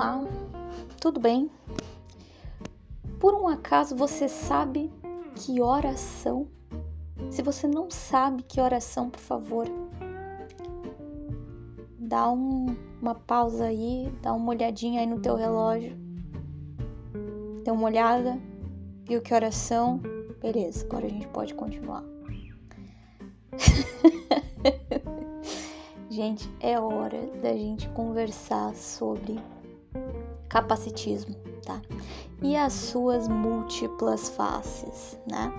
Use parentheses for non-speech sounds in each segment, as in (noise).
Olá, tudo bem? Por um acaso você sabe que horas são? Se você não sabe que horas são, por favor, dá um, uma pausa aí, dá uma olhadinha aí no teu relógio. Dê uma olhada, viu que horas são? Beleza, agora a gente pode continuar. (laughs) gente, é hora da gente conversar sobre capacitismo, tá? E as suas múltiplas faces, né?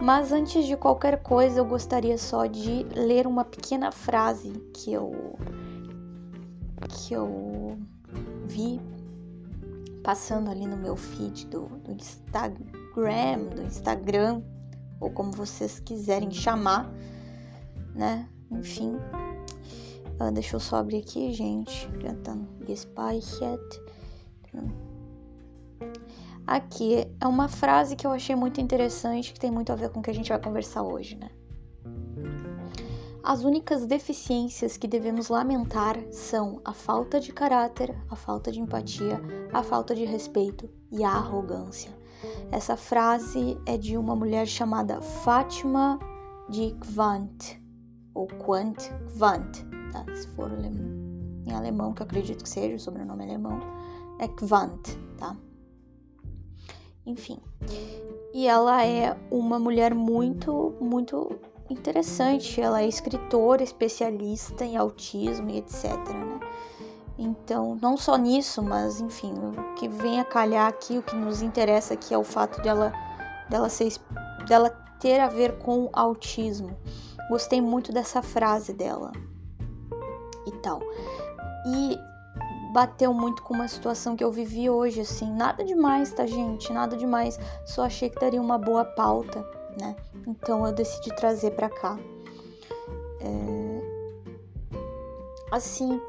Mas antes de qualquer coisa, eu gostaria só de ler uma pequena frase que eu que eu vi passando ali no meu feed do, do Instagram, do Instagram, ou como vocês quiserem chamar, né? Enfim, Uh, deixa eu só abrir aqui, gente. Já tá Aqui é uma frase que eu achei muito interessante, que tem muito a ver com o que a gente vai conversar hoje, né? As únicas deficiências que devemos lamentar são a falta de caráter, a falta de empatia, a falta de respeito e a arrogância. Essa frase é de uma mulher chamada Fátima de Quant, ou Quant Quant tá? Se for em alemão, que acredito que seja, o sobrenome alemão, é tá? Enfim. E ela é uma mulher muito, muito interessante. Ela é escritora, especialista em autismo e etc, né? Então, não só nisso, mas enfim, o que vem a calhar aqui, o que nos interessa aqui é o fato dela, dela, ser, dela ter a ver com autismo. Gostei muito dessa frase dela e tal. E bateu muito com uma situação que eu vivi hoje, assim, nada demais, tá, gente? Nada demais. Só achei que daria uma boa pauta, né? Então eu decidi trazer para cá. É... Assim,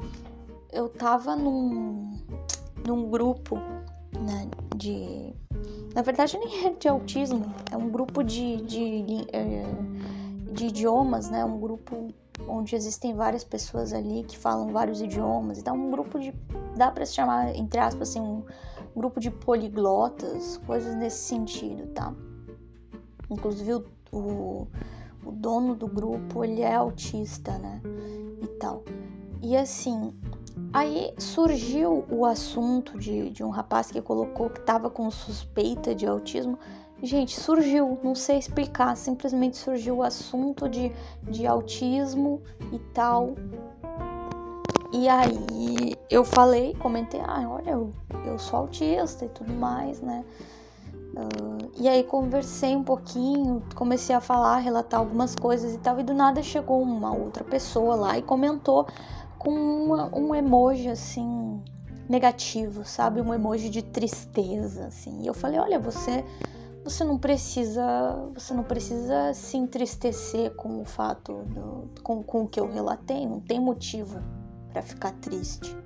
eu tava num, num grupo, né, de. Na verdade, nem é de autismo, é um grupo de, de, de, é, de idiomas, né? Um grupo onde existem várias pessoas ali que falam vários idiomas. Então, um grupo de. dá para se chamar, entre aspas, assim, um grupo de poliglotas, coisas nesse sentido, tá? Inclusive, o, o, o dono do grupo, ele é autista, né? E tal. E assim, Aí surgiu o assunto de, de um rapaz que colocou que estava com suspeita de autismo. Gente, surgiu, não sei explicar, simplesmente surgiu o assunto de, de autismo e tal. E aí eu falei, comentei, ah, olha, eu, eu sou autista e tudo mais, né? Uh, e aí conversei um pouquinho, comecei a falar, relatar algumas coisas e tal, e do nada chegou uma outra pessoa lá e comentou com uma, um emoji assim negativo, sabe? Um emoji de tristeza, assim. E eu falei, olha, você você não precisa você não precisa se entristecer com o fato do, com, com o que eu relatei não tem motivo para ficar triste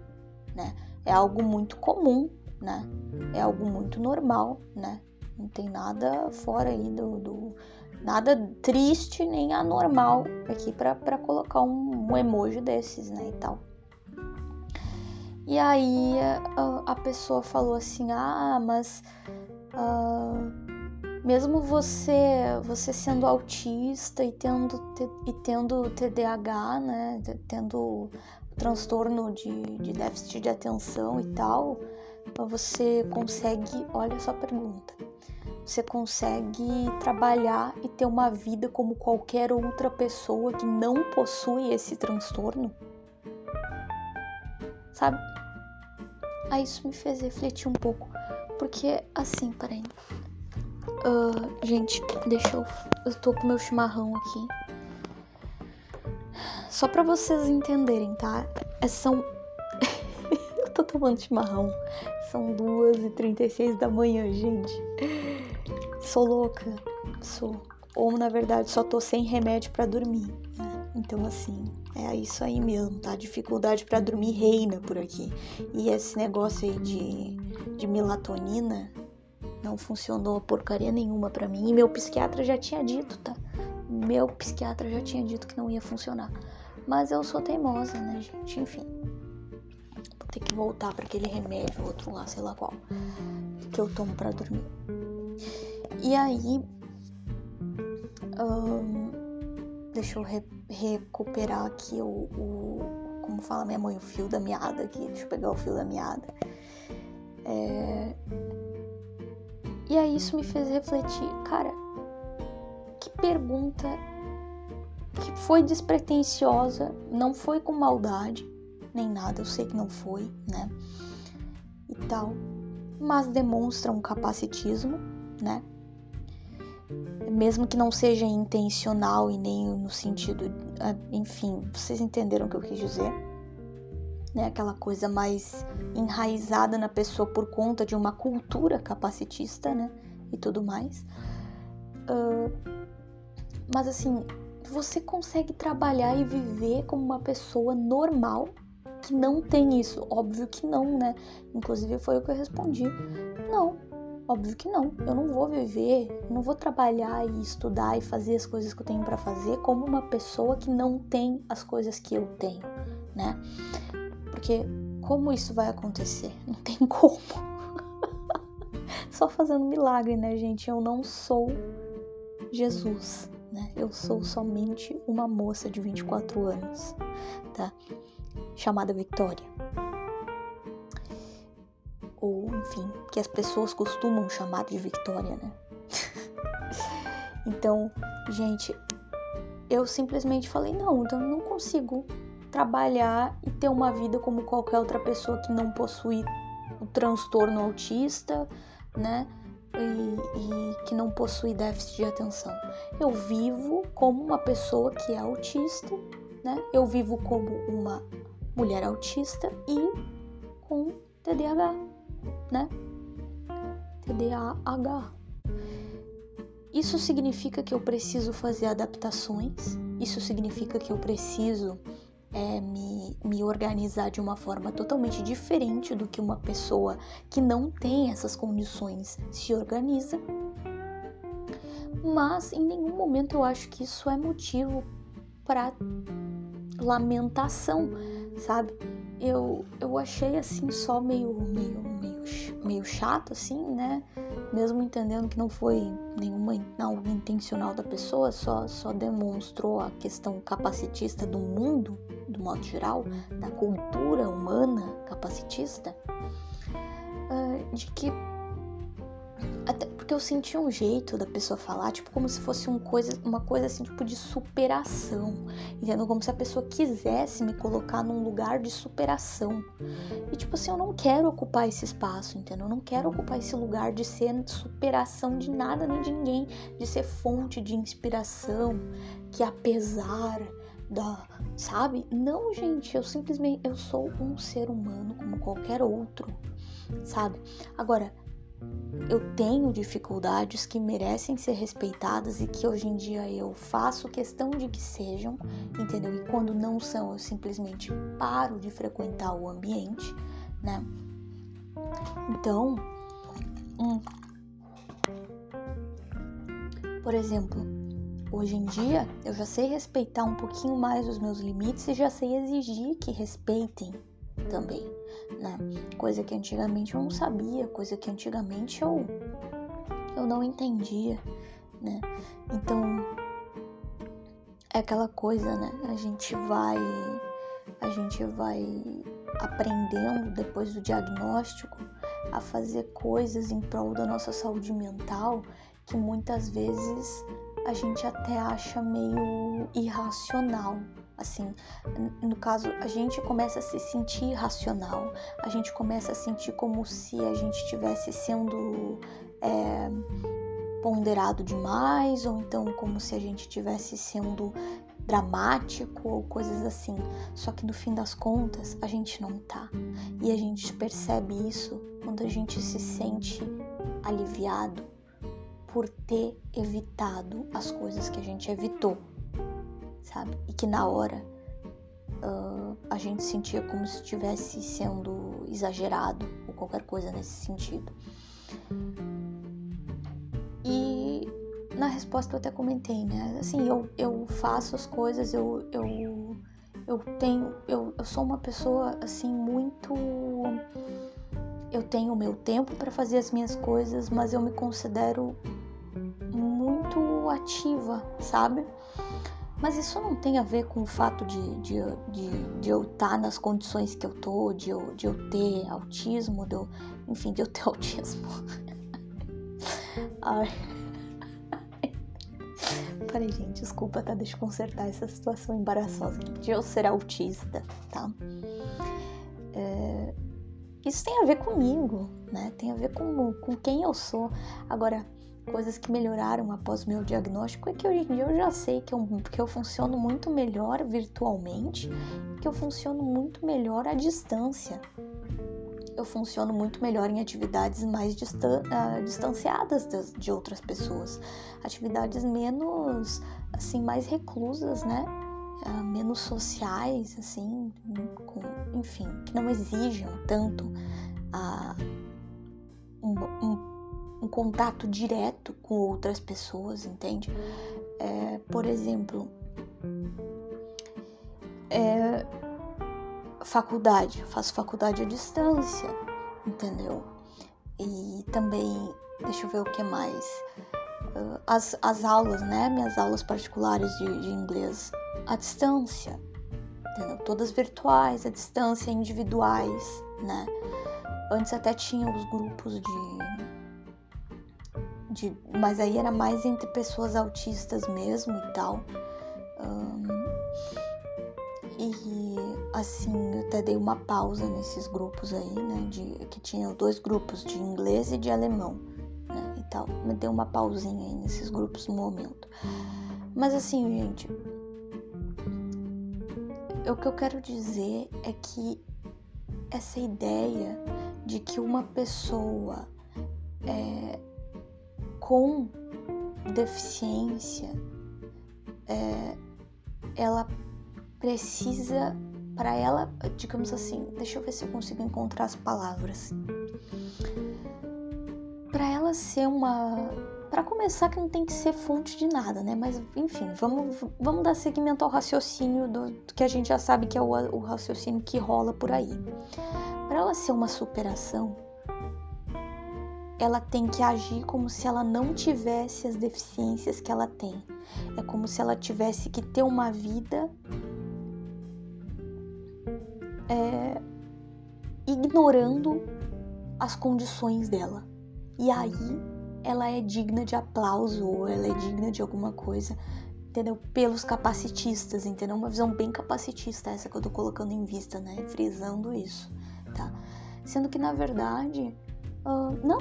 né? É algo muito comum né? É algo muito normal né? Não tem nada fora aí do, do nada triste nem anormal aqui para colocar um, um, emoji desses né e tal. E aí a, pessoa falou assim ah mas uh, mesmo você você sendo autista e tendo e tendo TDAH, né, tendo transtorno de, de déficit de atenção e tal, você consegue, olha só a pergunta, você consegue trabalhar e ter uma vida como qualquer outra pessoa que não possui esse transtorno? Sabe? Aí isso me fez refletir um pouco, porque assim, peraí, Uh, gente, deixa eu. Eu tô com meu chimarrão aqui. Só pra vocês entenderem, tá? É, são. (laughs) eu tô tomando chimarrão. São 2h36 da manhã, gente. Sou louca. Sou. Ou na verdade só tô sem remédio para dormir. Então, assim, é isso aí mesmo, tá? Dificuldade para dormir reina por aqui. E esse negócio aí de, de melatonina não funcionou porcaria nenhuma para mim. E meu psiquiatra já tinha dito, tá? Meu psiquiatra já tinha dito que não ia funcionar. Mas eu sou teimosa, né, gente? Enfim. ter que voltar para aquele remédio, outro lá, sei lá qual, que eu tomo para dormir. E aí, um, deixa eu re recuperar aqui o, o, como fala minha mãe, o fio da meada aqui, deixa eu pegar o fio da meada. É... E aí isso me fez refletir, cara, que pergunta que foi despretensiosa, não foi com maldade, nem nada, eu sei que não foi, né? E tal, mas demonstra um capacitismo, né? Mesmo que não seja intencional e nem no sentido, ah, enfim, vocês entenderam o que eu quis dizer? Né? Aquela coisa mais enraizada na pessoa por conta de uma cultura capacitista, né? E tudo mais. Uh, mas assim, você consegue trabalhar e viver como uma pessoa normal que não tem isso? Óbvio que não, né? Inclusive foi o que eu respondi. Não, óbvio que não. Eu não vou viver, não vou trabalhar e estudar e fazer as coisas que eu tenho para fazer como uma pessoa que não tem as coisas que eu tenho, né? Porque como isso vai acontecer? (laughs) Não tem como. (laughs) Só fazendo milagre, né, gente? Eu não sou Jesus, né? Eu sou somente uma moça de 24 anos, tá? chamada Victoria. Ou, enfim, que as pessoas costumam chamar de Victoria, né? (laughs) então, gente, eu simplesmente falei: não, então eu não consigo trabalhar e ter uma vida como qualquer outra pessoa que não possui o transtorno autista, né? E, e, que não possui déficit de atenção. Eu vivo como uma pessoa que é autista, né? Eu vivo como uma mulher autista e com TDAH, né? TDAH. Isso significa que eu preciso fazer adaptações, isso significa que eu preciso é, me, me organizar de uma forma totalmente diferente do que uma pessoa que não tem essas condições se organiza. Mas em nenhum momento eu acho que isso é motivo para lamentação sabe? Eu, eu achei assim só meio, meio, meio, meio chato, assim, né? Mesmo entendendo que não foi nenhuma algo intencional da pessoa, só, só demonstrou a questão capacitista do mundo, do modo geral, da cultura humana capacitista, uh, de que até porque eu senti um jeito da pessoa falar, tipo, como se fosse um coisa, uma coisa assim, tipo, de superação. Entendeu? Como se a pessoa quisesse me colocar num lugar de superação. E, tipo assim, eu não quero ocupar esse espaço, entendeu? Eu não quero ocupar esse lugar de ser superação de nada nem de ninguém, de ser fonte de inspiração, que apesar da, sabe? Não, gente, eu simplesmente eu sou um ser humano como qualquer outro, sabe? Agora, eu tenho dificuldades que merecem ser respeitadas e que hoje em dia eu faço questão de que sejam, entendeu? E quando não são, eu simplesmente paro de frequentar o ambiente, né? Então, hum, por exemplo, hoje em dia eu já sei respeitar um pouquinho mais os meus limites e já sei exigir que respeitem também né? Coisa que antigamente eu não sabia, coisa que antigamente eu, eu não entendia, né? Então é aquela coisa, né? A gente vai a gente vai aprendendo depois do diagnóstico a fazer coisas em prol da nossa saúde mental que muitas vezes a gente até acha meio irracional, Assim, no caso, a gente começa a se sentir irracional, a gente começa a sentir como se a gente estivesse sendo é, ponderado demais, ou então como se a gente estivesse sendo dramático ou coisas assim. Só que no fim das contas, a gente não tá. E a gente percebe isso quando a gente se sente aliviado por ter evitado as coisas que a gente evitou sabe? E que na hora uh, a gente sentia como se estivesse sendo exagerado ou qualquer coisa nesse sentido. E na resposta eu até comentei, né? Assim, eu, eu faço as coisas, eu, eu, eu tenho, eu, eu sou uma pessoa assim muito eu tenho o meu tempo para fazer as minhas coisas, mas eu me considero muito ativa, sabe? Mas isso não tem a ver com o fato de, de, de, de eu estar tá nas condições que eu tô, de eu, de eu ter autismo, de eu, enfim, de eu ter (laughs) autismo. Ai. Peraí, gente, desculpa, tá? Deixa eu consertar essa situação embaraçosa de eu ser autista, tá? É... Isso tem a ver comigo, né? Tem a ver com, com quem eu sou. Agora, coisas que melhoraram após meu diagnóstico é que hoje em dia eu já sei que eu, que eu funciono muito melhor virtualmente, que eu funciono muito melhor à distância. Eu funciono muito melhor em atividades mais distan uh, distanciadas de, de outras pessoas, atividades menos, assim, mais reclusas, né? Uh, menos sociais, assim, com, enfim, que não exijam tanto uh, um, um um contato direto com outras pessoas, entende? É, por exemplo, é, faculdade, eu faço faculdade à distância, entendeu? E também, deixa eu ver o que mais. Ah, as, as aulas, né? Minhas aulas particulares de, de inglês à distância, entendeu? Todas virtuais, à distância, individuais, né? Antes até tinha os grupos de de, mas aí era mais entre pessoas autistas mesmo e tal. Um, e assim, eu até dei uma pausa nesses grupos aí, né? De, que tinham dois grupos de inglês e de alemão, né? E tal. Me dei uma pausinha aí nesses grupos no momento. Mas assim, gente, o que eu quero dizer é que essa ideia de que uma pessoa é, com deficiência, é, ela precisa, para ela, digamos assim, deixa eu ver se eu consigo encontrar as palavras. Para ela ser uma. Para começar, que não tem que ser fonte de nada, né? Mas, enfim, vamos, vamos dar seguimento ao raciocínio do, do que a gente já sabe que é o, o raciocínio que rola por aí. Para ela ser uma superação, ela tem que agir como se ela não tivesse as deficiências que ela tem. É como se ela tivesse que ter uma vida é, ignorando as condições dela. E aí ela é digna de aplauso ou ela é digna de alguma coisa, entendeu? Pelos capacitistas, entendeu? Uma visão bem capacitista essa que eu tô colocando em vista, né? Frisando isso, tá? Sendo que na verdade, uh, não,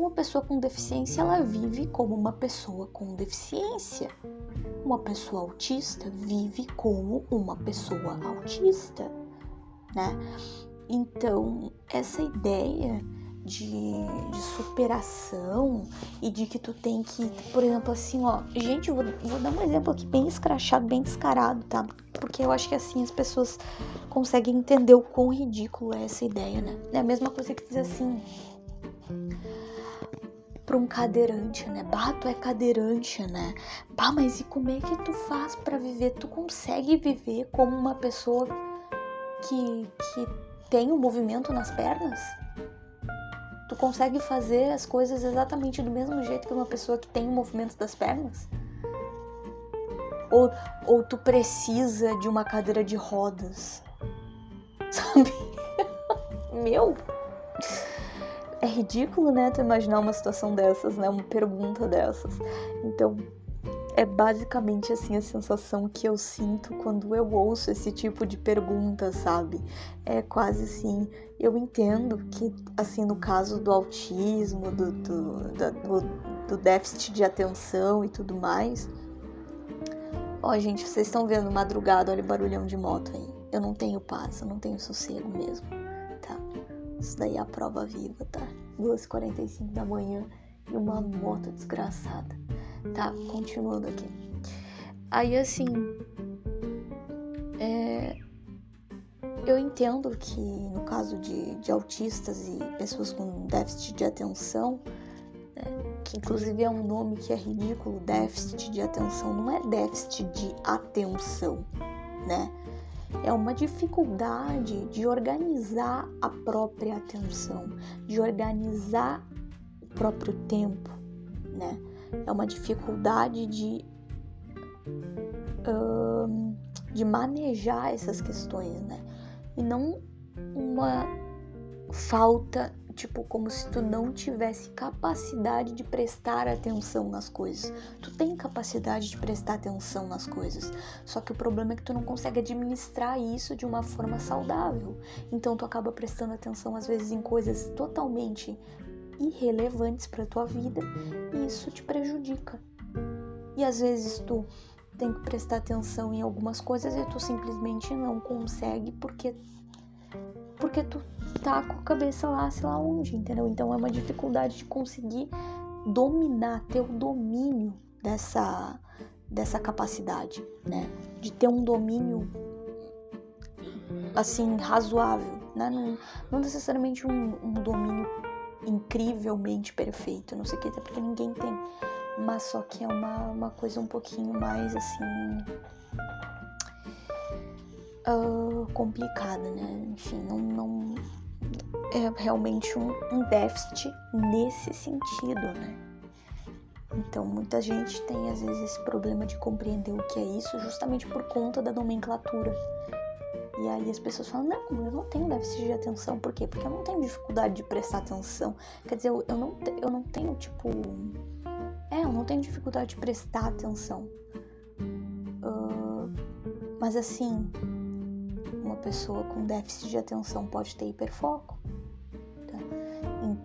uma pessoa com deficiência ela vive como uma pessoa com deficiência. Uma pessoa autista vive como uma pessoa autista, né? Então, essa ideia de, de, superação e de que tu tem que, por exemplo, assim, ó, gente, eu vou, vou, dar um exemplo aqui bem escrachado, bem descarado, tá? Porque eu acho que assim as pessoas conseguem entender o quão ridículo é essa ideia, né? É a mesma coisa que diz assim para um cadeirante, né? Bah, tu é cadeirante, né? Bah, mas e como é que tu faz para viver? Tu consegue viver como uma pessoa que, que tem o um movimento nas pernas? Tu consegue fazer as coisas exatamente do mesmo jeito que uma pessoa que tem o um movimento das pernas? Ou, ou tu precisa de uma cadeira de rodas? (laughs) Sabe? Meu! É ridículo, né, tu imaginar uma situação dessas, né, uma pergunta dessas. Então, é basicamente assim a sensação que eu sinto quando eu ouço esse tipo de pergunta, sabe? É quase assim, eu entendo que, assim, no caso do autismo, do, do, do, do déficit de atenção e tudo mais. Ó, gente, vocês estão vendo madrugada, olha o barulhão de moto aí. Eu não tenho paz, eu não tenho sossego mesmo. Isso daí é a prova viva, tá? 2h45 da manhã e uma moto desgraçada. Tá, continuando aqui. Aí assim. É, eu entendo que no caso de, de autistas e pessoas com déficit de atenção, né, que inclusive é um nome que é ridículo, déficit de atenção, não é déficit de atenção, né? É uma dificuldade de organizar a própria atenção, de organizar o próprio tempo, né? É uma dificuldade de, de manejar essas questões, né? E não uma falta tipo como se tu não tivesse capacidade de prestar atenção nas coisas. Tu tem capacidade de prestar atenção nas coisas, só que o problema é que tu não consegue administrar isso de uma forma saudável. Então tu acaba prestando atenção às vezes em coisas totalmente irrelevantes para tua vida e isso te prejudica. E às vezes tu tem que prestar atenção em algumas coisas e tu simplesmente não consegue porque porque tu tá com a cabeça lá, sei lá onde, entendeu? Então é uma dificuldade de conseguir dominar, ter o domínio dessa, dessa capacidade, né? De ter um domínio assim, razoável, né? Não, não necessariamente um, um, domínio incrivelmente perfeito, não sei o que, até porque ninguém tem. Mas só que é uma, uma coisa um pouquinho mais assim uh, complicada, né? Enfim, não, não é realmente um, um déficit nesse sentido, né? Então, muita gente tem às vezes esse problema de compreender o que é isso justamente por conta da nomenclatura. E aí as pessoas falam: Não, eu não tenho déficit de atenção. Por quê? Porque eu não tenho dificuldade de prestar atenção. Quer dizer, eu, eu, não, eu não tenho, tipo. É, eu não tenho dificuldade de prestar atenção. Uh, mas assim, pessoa com déficit de atenção pode ter hiperfoco.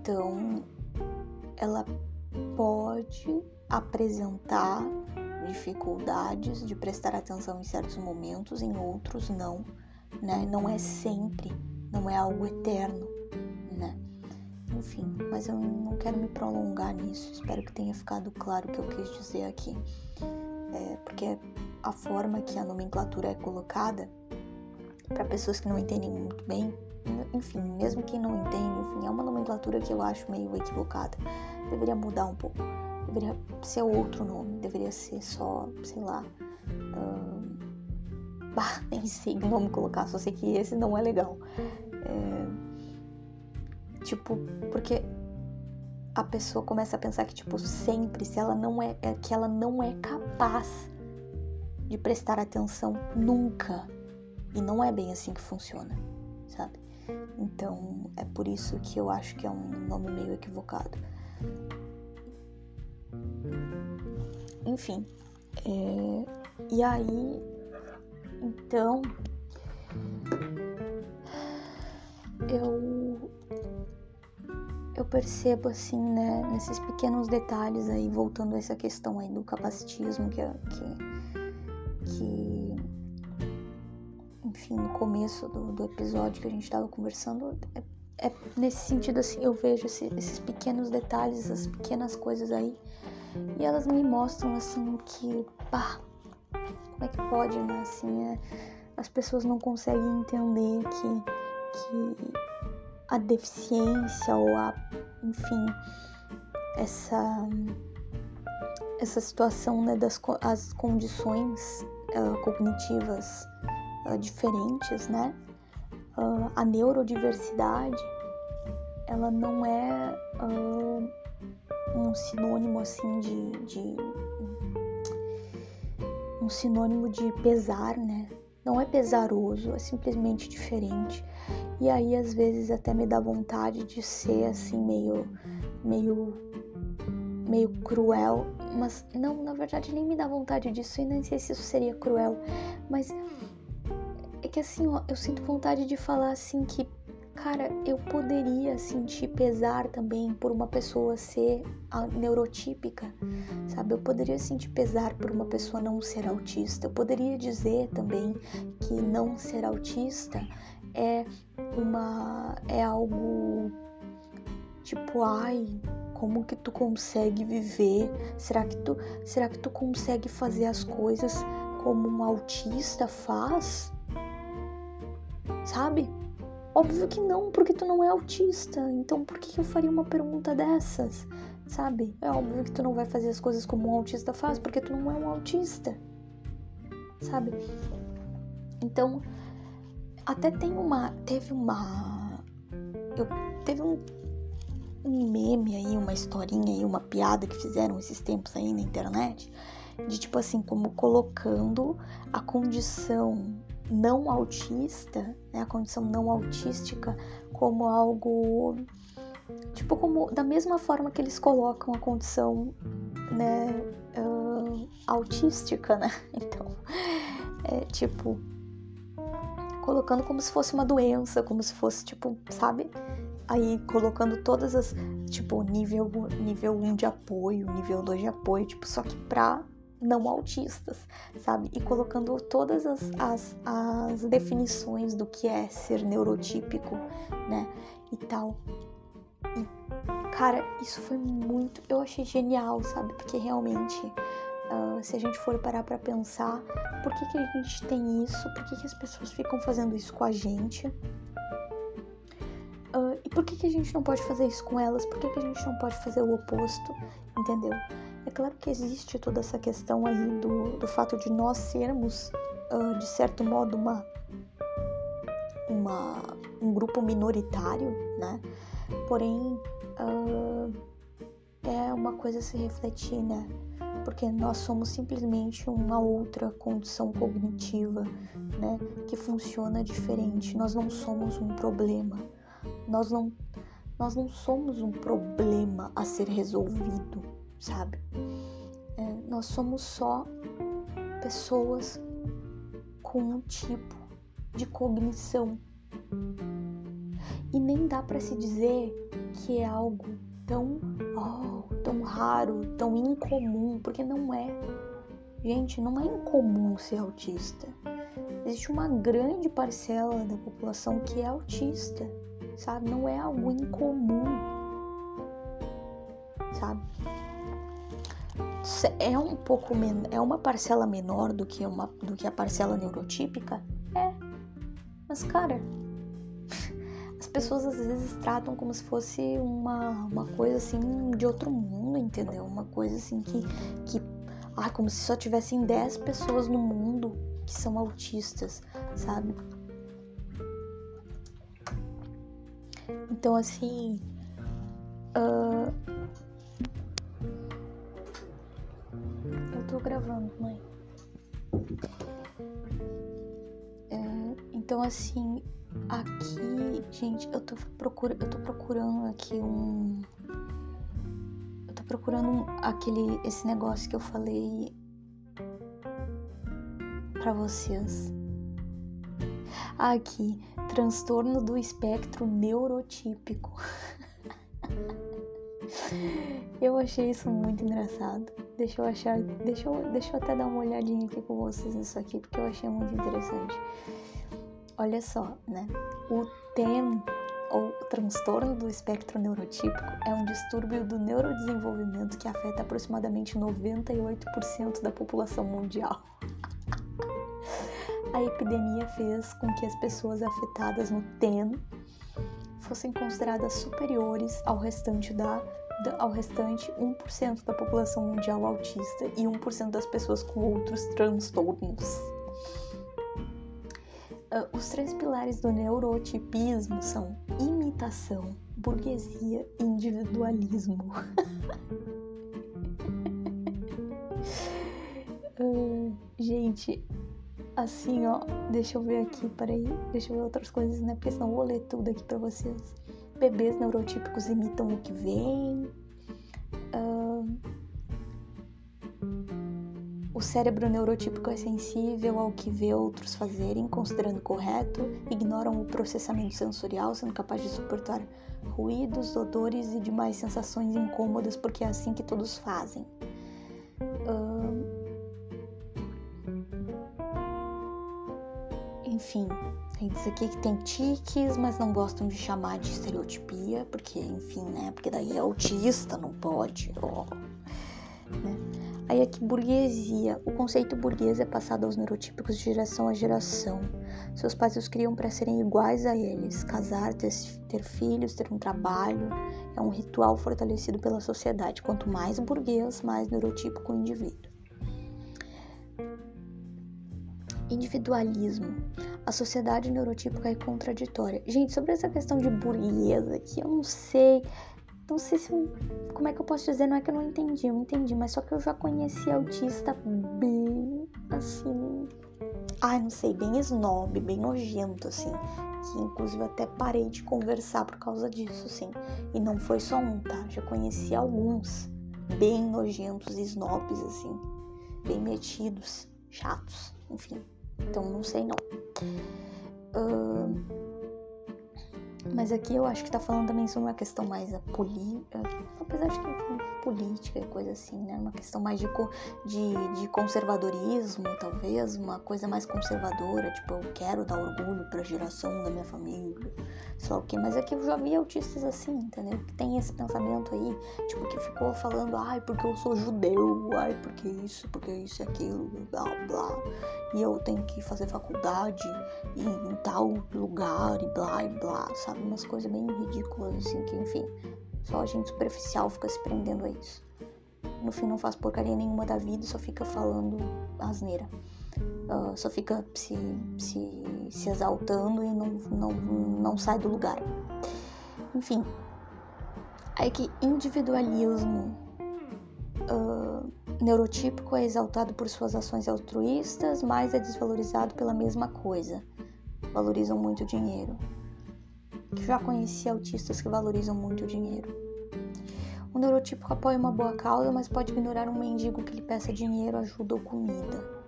Então, ela pode apresentar dificuldades de prestar atenção em certos momentos, em outros não, né? Não é sempre, não é algo eterno, né? Enfim, mas eu não quero me prolongar nisso. Espero que tenha ficado claro o que eu quis dizer aqui. É, porque a forma que a nomenclatura é colocada para pessoas que não entendem muito bem, enfim, mesmo quem não entende, enfim, é uma nomenclatura que eu acho meio equivocada. Deveria mudar um pouco. Deveria ser outro nome, deveria ser só, sei lá. Hum, (laughs) bah, nem sei o nome colocar, só sei que esse não é legal. É, tipo, porque a pessoa começa a pensar que, tipo, sempre, se ela não é, é que ela não é capaz de prestar atenção nunca e não é bem assim que funciona, sabe? Então é por isso que eu acho que é um nome meio equivocado. Enfim, é... e aí, então, eu eu percebo assim, né, nesses pequenos detalhes aí, voltando a essa questão aí do capacitismo que, que, que enfim, no começo do, do episódio que a gente estava conversando, é, é, nesse sentido assim, eu vejo esse, esses pequenos detalhes, essas pequenas coisas aí, e elas me mostram assim que, pá, como é que pode, né? Assim, é, as pessoas não conseguem entender que, que a deficiência ou a, enfim, essa essa situação né, das as condições uh, cognitivas uh, diferentes, né? Uh, a neurodiversidade, ela não é uh, um sinônimo assim de, de, um sinônimo de pesar, né? Não é pesaroso, é simplesmente diferente. E aí às vezes até me dá vontade de ser assim meio meio meio cruel, mas não, na verdade nem me dá vontade disso e nem sei se isso seria cruel, mas é que assim, ó, eu sinto vontade de falar assim que, cara, eu poderia sentir pesar também por uma pessoa ser neurotípica, sabe? Eu poderia sentir pesar por uma pessoa não ser autista. Eu poderia dizer também que não ser autista é uma é algo tipo, ai, como que tu consegue viver? Será que tu será que tu consegue fazer as coisas como um autista faz? Sabe? Óbvio que não, porque tu não é autista. Então por que eu faria uma pergunta dessas? Sabe? É óbvio que tu não vai fazer as coisas como um autista faz, porque tu não é um autista. Sabe? Então, até tem uma. Teve uma. Eu, teve um, um meme aí, uma historinha aí, uma piada que fizeram esses tempos aí na internet. De tipo assim, como colocando a condição não autista, né, a condição não autística, como algo tipo como da mesma forma que eles colocam a condição né uh, autística, né? (laughs) Então é tipo colocando como se fosse uma doença, como se fosse tipo, sabe? Aí colocando todas as tipo nível nível 1 de apoio, nível 2 de apoio, tipo só que pra não autistas, sabe? E colocando todas as, as, as definições do que é ser neurotípico, né? E tal. E, cara, isso foi muito. Eu achei genial, sabe? Porque realmente, uh, se a gente for parar pra pensar, por que, que a gente tem isso? Por que, que as pessoas ficam fazendo isso com a gente? Uh, e por que, que a gente não pode fazer isso com elas? Por que, que a gente não pode fazer o oposto? Entendeu? É claro que existe toda essa questão aí do, do fato de nós sermos, uh, de certo modo, uma, uma, um grupo minoritário, né? Porém, uh, é uma coisa a se refletir, né? Porque nós somos simplesmente uma outra condição cognitiva, né? Que funciona diferente. Nós não somos um problema. Nós não, nós não somos um problema a ser resolvido sabe? É, nós somos só pessoas com um tipo de cognição. E nem dá para se dizer que é algo tão, oh, tão raro, tão incomum, porque não é. Gente, não é incomum ser autista. Existe uma grande parcela da população que é autista, sabe? Não é algo incomum, sabe? É um pouco é uma parcela menor do que uma do que a parcela neurotípica? É. Mas cara (laughs) as pessoas às vezes tratam como se fosse uma, uma coisa assim de outro mundo entendeu? Uma coisa assim que que ah como se só tivessem 10 pessoas no mundo que são autistas sabe? Então assim uh, tô gravando, mãe. É, então assim, aqui, gente, eu tô procurando, eu tô procurando aqui um eu tô procurando um, aquele esse negócio que eu falei para vocês. Aqui, transtorno do espectro neurotípico. (laughs) eu achei isso muito engraçado. Deixa eu achar. Deixa eu, deixa eu até dar uma olhadinha aqui com vocês nisso aqui, porque eu achei muito interessante. Olha só, né? O TEM, ou transtorno do espectro neurotípico, é um distúrbio do neurodesenvolvimento que afeta aproximadamente 98% da população mundial. (laughs) A epidemia fez com que as pessoas afetadas no TEM fossem consideradas superiores ao restante da ao restante 1% da população mundial autista e 1% das pessoas com outros transtornos. Uh, os três pilares do neurotipismo são imitação, burguesia e individualismo. uh, (laughs) gente, assim ó, deixa eu ver aqui, peraí, deixa eu ver outras coisas, né? Porque senão eu vou ler tudo aqui pra vocês. Bebês neurotípicos imitam o que vem. Uh, o cérebro neurotípico é sensível ao que vê outros fazerem, considerando correto, ignoram o processamento sensorial, sendo capaz de suportar ruídos, odores e demais sensações incômodas, porque é assim que todos fazem. Enfim, tem diz aqui que tem tiques, mas não gostam de chamar de estereotipia, porque, enfim, né? Porque daí é autista, não pode. Oh. Né? Aí aqui, burguesia. O conceito burguês é passado aos neurotípicos de geração a geração. Seus pais os criam para serem iguais a eles. Casar, ter, ter filhos, ter um trabalho. É um ritual fortalecido pela sociedade. Quanto mais burguês, mais neurotípico o indivíduo. Individualismo. A sociedade neurotípica é contraditória. Gente, sobre essa questão de burguesa aqui, eu não sei. Não sei se. como é que eu posso dizer? Não é que eu não entendi, eu entendi, mas só que eu já conheci autista bem. assim. Ai, não sei, bem snob, bem nojento, assim. Que inclusive até parei de conversar por causa disso, assim. E não foi só um, tá? Já conheci alguns bem nojentos snobs, assim. Bem metidos, chatos, enfim. Então não sei não. Uh, mas aqui eu acho que tá falando também sobre uma questão mais política, apesar de que enfim, política e coisa assim, né? Uma questão mais de, de, de, conservadorismo, talvez, uma coisa mais conservadora, tipo, eu quero dar orgulho pra geração da minha família, sei lá o quê. Mas aqui eu já vi autistas assim, entendeu? Que tem esse pensamento aí, tipo, que ficou falando, ai, porque eu sou judeu, ai, porque isso, porque isso e aquilo, blá, blá. E eu tenho que fazer faculdade em tal lugar e blá e blá, sabe? Sabe? Umas coisas bem ridículas, assim, que enfim, só a gente superficial fica se prendendo a isso. No fim não faz porcaria nenhuma da vida, só fica falando asneira. Uh, só fica se, se, se exaltando e não, não, não sai do lugar. Enfim, aí que individualismo uh, neurotípico é exaltado por suas ações altruístas, mas é desvalorizado pela mesma coisa. Valorizam muito o dinheiro já conheci autistas que valorizam muito o dinheiro. O neurotípico apoia uma boa causa, mas pode ignorar um mendigo que lhe peça dinheiro, ajuda ou comida.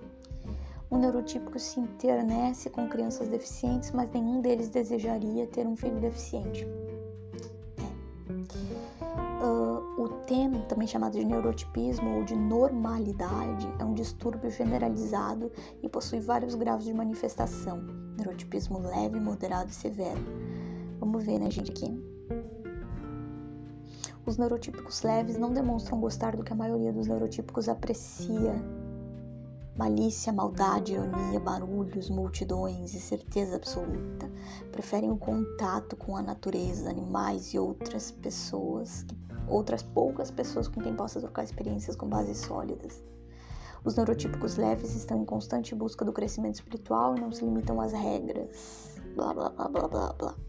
O neurotípico se internece com crianças deficientes, mas nenhum deles desejaria ter um filho deficiente. Uh, o TEM, também chamado de neurotipismo ou de normalidade, é um distúrbio generalizado e possui vários graus de manifestação: neurotipismo leve, moderado e severo Vamos ver, né, gente, aqui. Os neurotípicos leves não demonstram gostar do que a maioria dos neurotípicos aprecia. Malícia, maldade, ironia, barulhos, multidões e certeza absoluta. Preferem o contato com a natureza, animais e outras pessoas, outras poucas pessoas com quem possa trocar experiências com bases sólidas. Os neurotípicos leves estão em constante busca do crescimento espiritual e não se limitam às regras. Blá blá blá blá blá blá.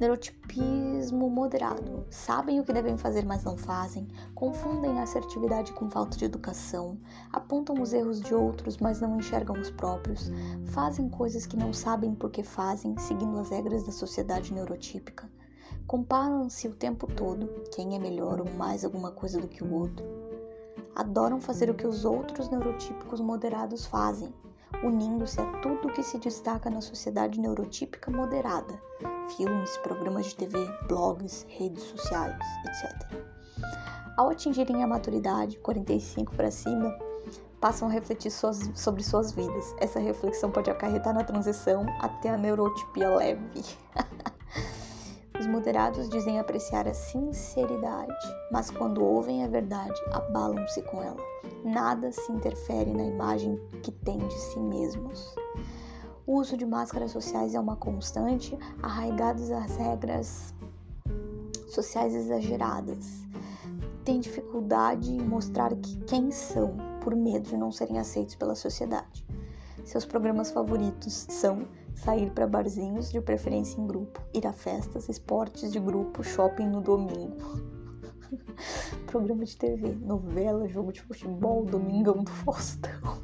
Neurotipismo moderado. Sabem o que devem fazer, mas não fazem. Confundem assertividade com falta de educação. Apontam os erros de outros, mas não enxergam os próprios. Fazem coisas que não sabem por que fazem, seguindo as regras da sociedade neurotípica. Comparam-se o tempo todo, quem é melhor ou mais alguma coisa do que o outro. Adoram fazer o que os outros neurotípicos moderados fazem, unindo-se a tudo que se destaca na sociedade neurotípica moderada: filmes, programas de TV, blogs, redes sociais, etc. Ao atingirem a maturidade, 45 para cima, passam a refletir suas, sobre suas vidas. Essa reflexão pode acarretar na transição até a neurotipia leve. (laughs) Os moderados dizem apreciar a sinceridade, mas quando ouvem a verdade, abalam-se com ela. Nada se interfere na imagem que têm de si mesmos. O uso de máscaras sociais é uma constante, arraigados às regras sociais exageradas. Têm dificuldade em mostrar que quem são, por medo de não serem aceitos pela sociedade. Seus programas favoritos são sair para barzinhos, de preferência em grupo, ir a festas, esportes de grupo, shopping no domingo. (laughs) Programa de TV, novela, jogo de futebol, Domingão do Faustão.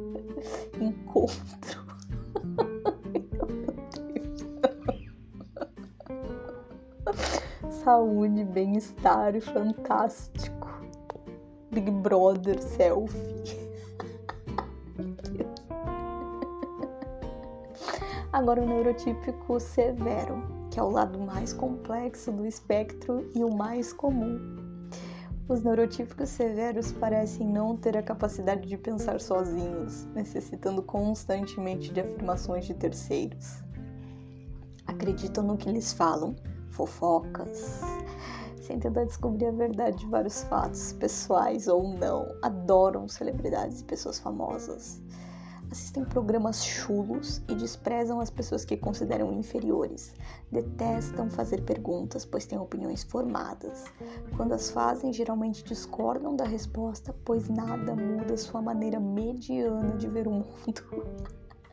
(laughs) Encontro. Saúde, bem-estar, fantástico. Big Brother, selfie. Agora, o neurotípico severo, que é o lado mais complexo do espectro e o mais comum. Os neurotípicos severos parecem não ter a capacidade de pensar sozinhos, necessitando constantemente de afirmações de terceiros. Acreditam no que lhes falam, fofocas, sem tentar descobrir a verdade de vários fatos, pessoais ou não. Adoram celebridades e pessoas famosas assistem programas chulos e desprezam as pessoas que consideram inferiores. Detestam fazer perguntas, pois têm opiniões formadas. Quando as fazem, geralmente discordam da resposta, pois nada muda sua maneira mediana de ver o mundo.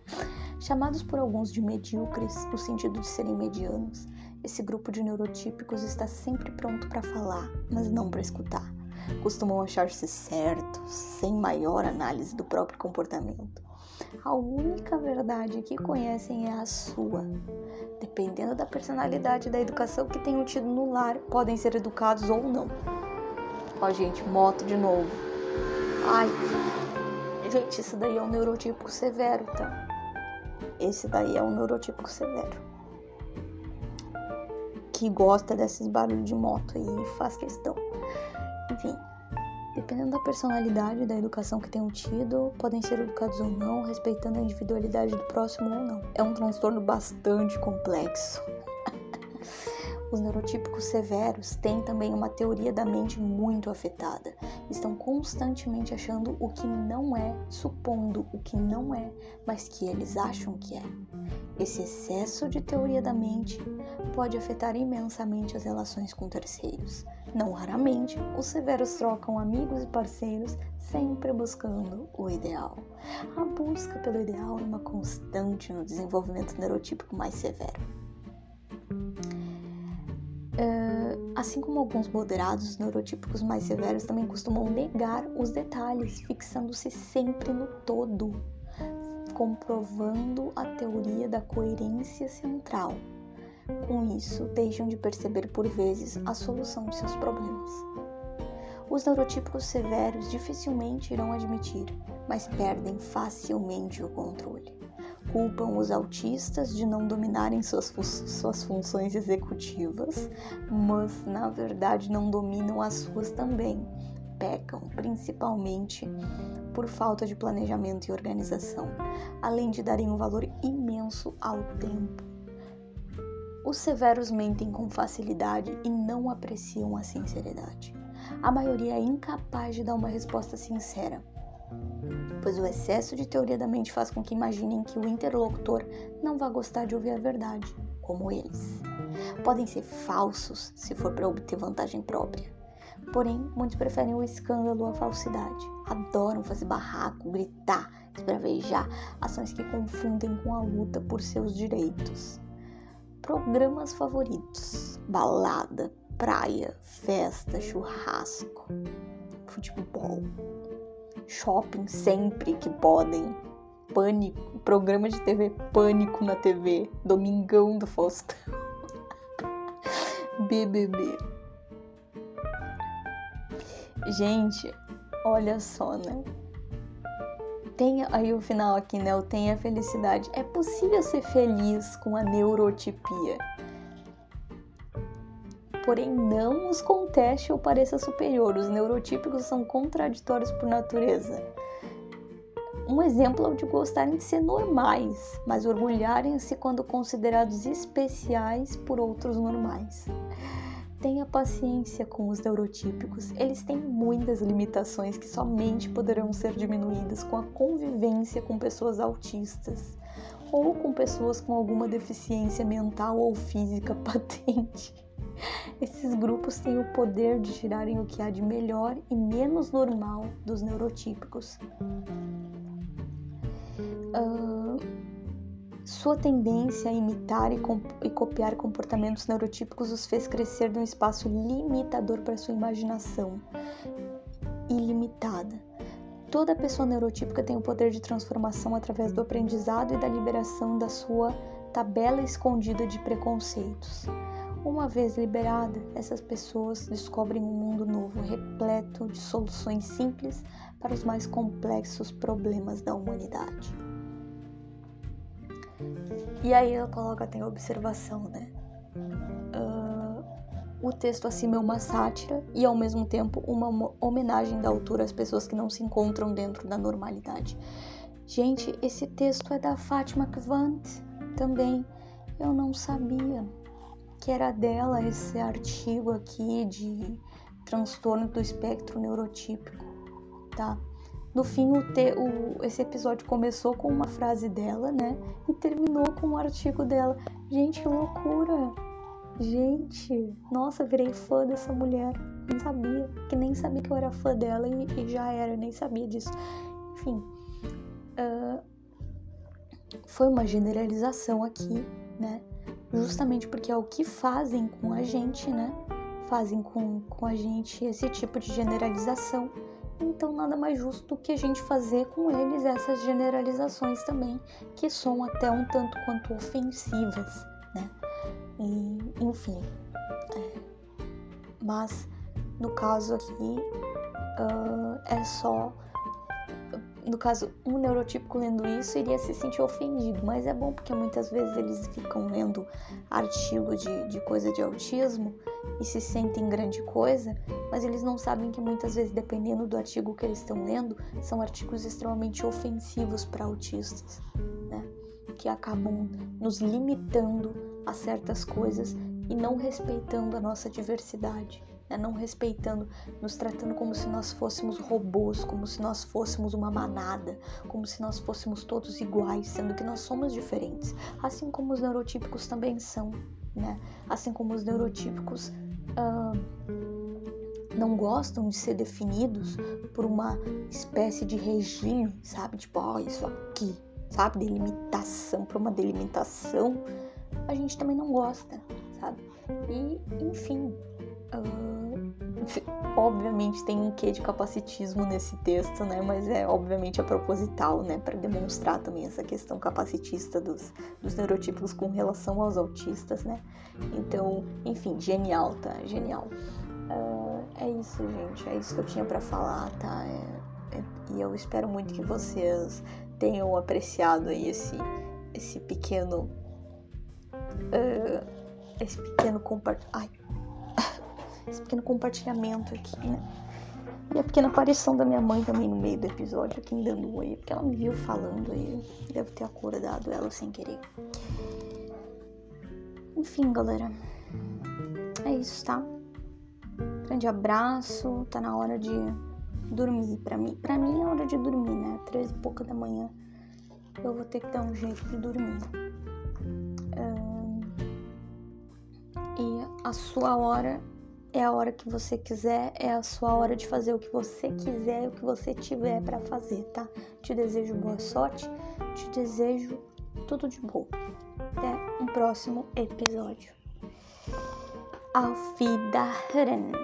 (laughs) Chamados por alguns de medíocres, no sentido de serem medianos, esse grupo de neurotípicos está sempre pronto para falar, mas não para escutar. Costumam achar-se certos, sem maior análise do próprio comportamento a única verdade que conhecem é a sua. Dependendo da personalidade e da educação que tenham tido no lar, podem ser educados ou não. Ó, gente, moto de novo. Ai, gente, isso daí é um neurotípico severo, tá? Esse daí é um neurotípico severo. Que gosta desses barulhos de moto e faz questão. Enfim, Dependendo da personalidade e da educação que tenham tido, podem ser educados ou não, respeitando a individualidade do próximo ou não. É um transtorno bastante complexo. (laughs) Os neurotípicos severos têm também uma teoria da mente muito afetada. Estão constantemente achando o que não é, supondo o que não é, mas que eles acham que é. Esse excesso de teoria da mente pode afetar imensamente as relações com terceiros. Não raramente, os severos trocam amigos e parceiros, sempre buscando o ideal. A busca pelo ideal é uma constante no desenvolvimento neurotípico mais severo. Uh, assim como alguns moderados neurotípicos mais severos também costumam negar os detalhes, fixando-se sempre no todo, comprovando a teoria da coerência central. Com isso, deixam de perceber por vezes a solução de seus problemas. Os neurotípicos severos dificilmente irão admitir, mas perdem facilmente o controle. Culpam os autistas de não dominarem suas, fu suas funções executivas, mas na verdade não dominam as suas também. Pecam principalmente por falta de planejamento e organização, além de darem um valor imenso ao tempo os severos mentem com facilidade e não apreciam a sinceridade. A maioria é incapaz de dar uma resposta sincera, pois o excesso de teoria da mente faz com que imaginem que o interlocutor não vai gostar de ouvir a verdade, como eles. Podem ser falsos se for para obter vantagem própria. Porém, muitos preferem o escândalo à falsidade. Adoram fazer barraco, gritar, esbravejar, ações que confundem com a luta por seus direitos. Programas favoritos: balada, praia, festa, churrasco, futebol, shopping sempre que podem, pânico, programa de TV Pânico na TV, Domingão do Faustão, (laughs) BBB. Gente, olha só, né? Tenha aí o final aqui, né? O tenha felicidade. É possível ser feliz com a neurotipia. Porém, não os conteste ou pareça superior. Os neurotípicos são contraditórios por natureza. Um exemplo é o de gostarem de ser normais, mas orgulharem-se quando considerados especiais por outros normais. Tenha paciência com os neurotípicos, eles têm muitas limitações que somente poderão ser diminuídas com a convivência com pessoas autistas ou com pessoas com alguma deficiência mental ou física (laughs) patente. Esses grupos têm o poder de tirarem o que há de melhor e menos normal dos neurotípicos. Uh, sua tendência a imitar e, e, copiar comportamentos neurotípicos os fez crescer num espaço limitador para sua imaginação ilimitada. Toda pessoa neurotípica tem o poder de transformação através do aprendizado e da liberação da sua tabela escondida de preconceitos. Uma vez liberada, essas pessoas descobrem um mundo novo, repleto de soluções simples para os mais complexos problemas da humanidade. E aí ela coloca tem a observação, né? Uh, o texto acima é uma sátira e ao mesmo tempo uma homenagem da autora às pessoas que não se encontram dentro da normalidade. Gente, esse texto é da Fátima Kvant também. Eu não sabia que era dela esse artigo aqui de transtorno do espectro neurotípico, tá? No fim, o, te, o esse episódio começou com uma frase dela, né? E terminou com um artigo dela. Gente, que loucura! Gente, nossa, virei fã dessa mulher. Nem sabia, que nem sabia que eu era fã dela e, e já era, nem sabia disso. Enfim, uh, foi uma generalização aqui, né? Justamente porque é o que fazem com a gente, né? Fazem com, com a gente esse tipo de generalização. Então, nada mais justo do que a gente fazer com eles essas generalizações também, que são até um tanto quanto ofensivas, né? E, enfim. É. Mas, no caso aqui, uh, é só no caso, um neurotípico lendo isso iria se sentir ofendido, mas é bom porque muitas vezes eles ficam lendo artigo de, de coisa de autismo e se sentem grande coisa, mas eles não sabem que muitas vezes, dependendo do artigo que eles estão lendo, são artigos extremamente ofensivos para autistas, né? Que acabam nos limitando a certas coisas e não respeitando a nossa diversidade né? não respeitando, nos tratando como se nós fôssemos robôs, como se nós fôssemos uma manada, como se nós fôssemos todos iguais, sendo que nós somos diferentes, assim como os neurotípicos também são, né? Assim como os neurotípicos uh, não gostam de ser definidos por uma espécie de regime, sabe? Tipo, ó, oh, isso aqui, sabe? Delimitação, por uma delimitação, a gente também não gosta, sabe? E, enfim, Uh, obviamente tem um quê de capacitismo nesse texto, né? Mas é obviamente é proposital, né? Para demonstrar também essa questão capacitista dos, dos neurotípicos com relação aos autistas, né? Então, enfim, genial, tá? Genial. Uh, é isso, gente. É isso que eu tinha para falar, tá? É, é, e eu espero muito que vocês tenham apreciado aí esse, esse pequeno. Uh, esse pequeno compartilhamento (laughs) esse pequeno compartilhamento aqui, né? E a pequena aparição da minha mãe também no meio do episódio, aqui me dando oi, porque ela me viu falando aí, deve ter acordado ela sem querer. Enfim, galera, é isso, tá? Grande abraço, tá na hora de dormir. Pra mim, pra mim é hora de dormir, né? Três e pouca da manhã. Eu vou ter que dar um jeito de dormir. E a sua hora é a hora que você quiser, é a sua hora de fazer o que você quiser, o que você tiver para fazer, tá? Te desejo boa sorte, te desejo tudo de bom. Até um próximo episódio. Auf Wiederhören.